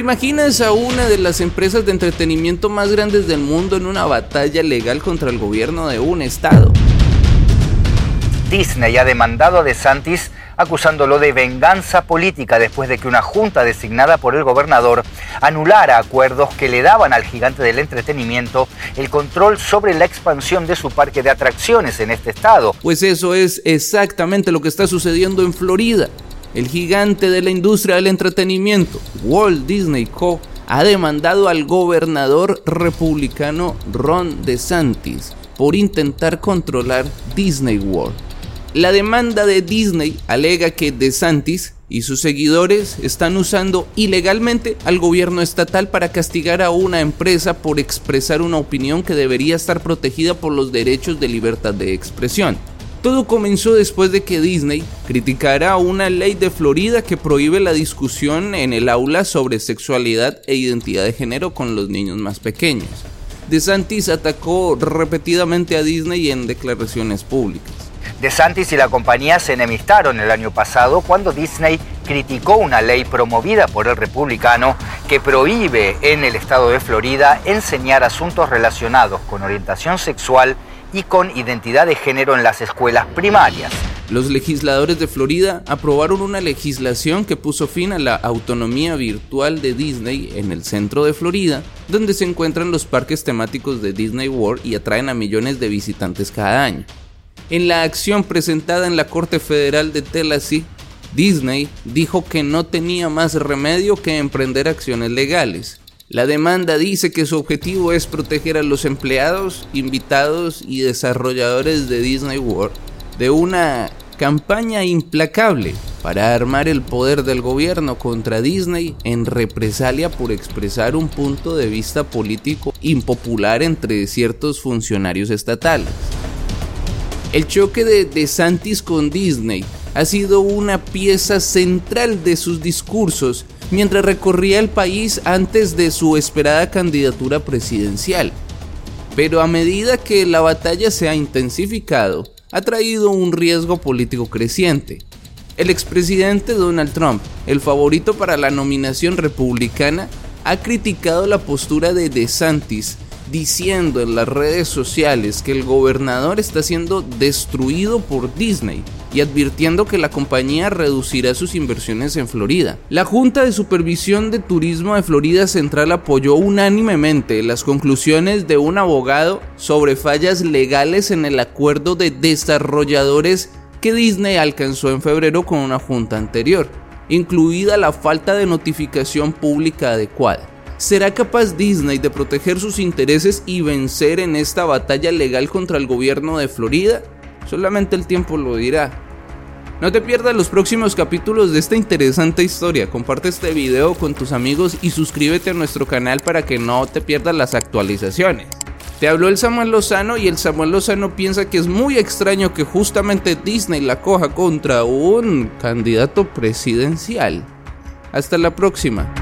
imaginas a una de las empresas de entretenimiento más grandes del mundo en una batalla legal contra el gobierno de un estado? Disney ha demandado a DeSantis acusándolo de venganza política después de que una junta designada por el gobernador anulara acuerdos que le daban al gigante del entretenimiento el control sobre la expansión de su parque de atracciones en este estado. Pues eso es exactamente lo que está sucediendo en Florida. El gigante de la industria del entretenimiento, Walt Disney Co., ha demandado al gobernador republicano Ron DeSantis por intentar controlar Disney World. La demanda de Disney alega que DeSantis y sus seguidores están usando ilegalmente al gobierno estatal para castigar a una empresa por expresar una opinión que debería estar protegida por los derechos de libertad de expresión. Todo comenzó después de que Disney criticara una ley de Florida que prohíbe la discusión en el aula sobre sexualidad e identidad de género con los niños más pequeños. DeSantis atacó repetidamente a Disney en declaraciones públicas. DeSantis y la compañía se enemistaron el año pasado cuando Disney criticó una ley promovida por el republicano que prohíbe en el estado de Florida enseñar asuntos relacionados con orientación sexual y con identidad de género en las escuelas primarias. Los legisladores de Florida aprobaron una legislación que puso fin a la autonomía virtual de Disney en el centro de Florida, donde se encuentran los parques temáticos de Disney World y atraen a millones de visitantes cada año. En la acción presentada en la Corte Federal de Tennessee, Disney dijo que no tenía más remedio que emprender acciones legales. La demanda dice que su objetivo es proteger a los empleados, invitados y desarrolladores de Disney World de una campaña implacable para armar el poder del gobierno contra Disney en represalia por expresar un punto de vista político impopular entre ciertos funcionarios estatales. El choque de DeSantis con Disney ha sido una pieza central de sus discursos mientras recorría el país antes de su esperada candidatura presidencial. Pero a medida que la batalla se ha intensificado, ha traído un riesgo político creciente. El expresidente Donald Trump, el favorito para la nominación republicana, ha criticado la postura de DeSantis diciendo en las redes sociales que el gobernador está siendo destruido por Disney y advirtiendo que la compañía reducirá sus inversiones en Florida. La Junta de Supervisión de Turismo de Florida Central apoyó unánimemente las conclusiones de un abogado sobre fallas legales en el acuerdo de desarrolladores que Disney alcanzó en febrero con una junta anterior, incluida la falta de notificación pública adecuada. ¿Será capaz Disney de proteger sus intereses y vencer en esta batalla legal contra el gobierno de Florida? Solamente el tiempo lo dirá. No te pierdas los próximos capítulos de esta interesante historia. Comparte este video con tus amigos y suscríbete a nuestro canal para que no te pierdas las actualizaciones. Te habló el Samuel Lozano y el Samuel Lozano piensa que es muy extraño que justamente Disney la coja contra un candidato presidencial. Hasta la próxima.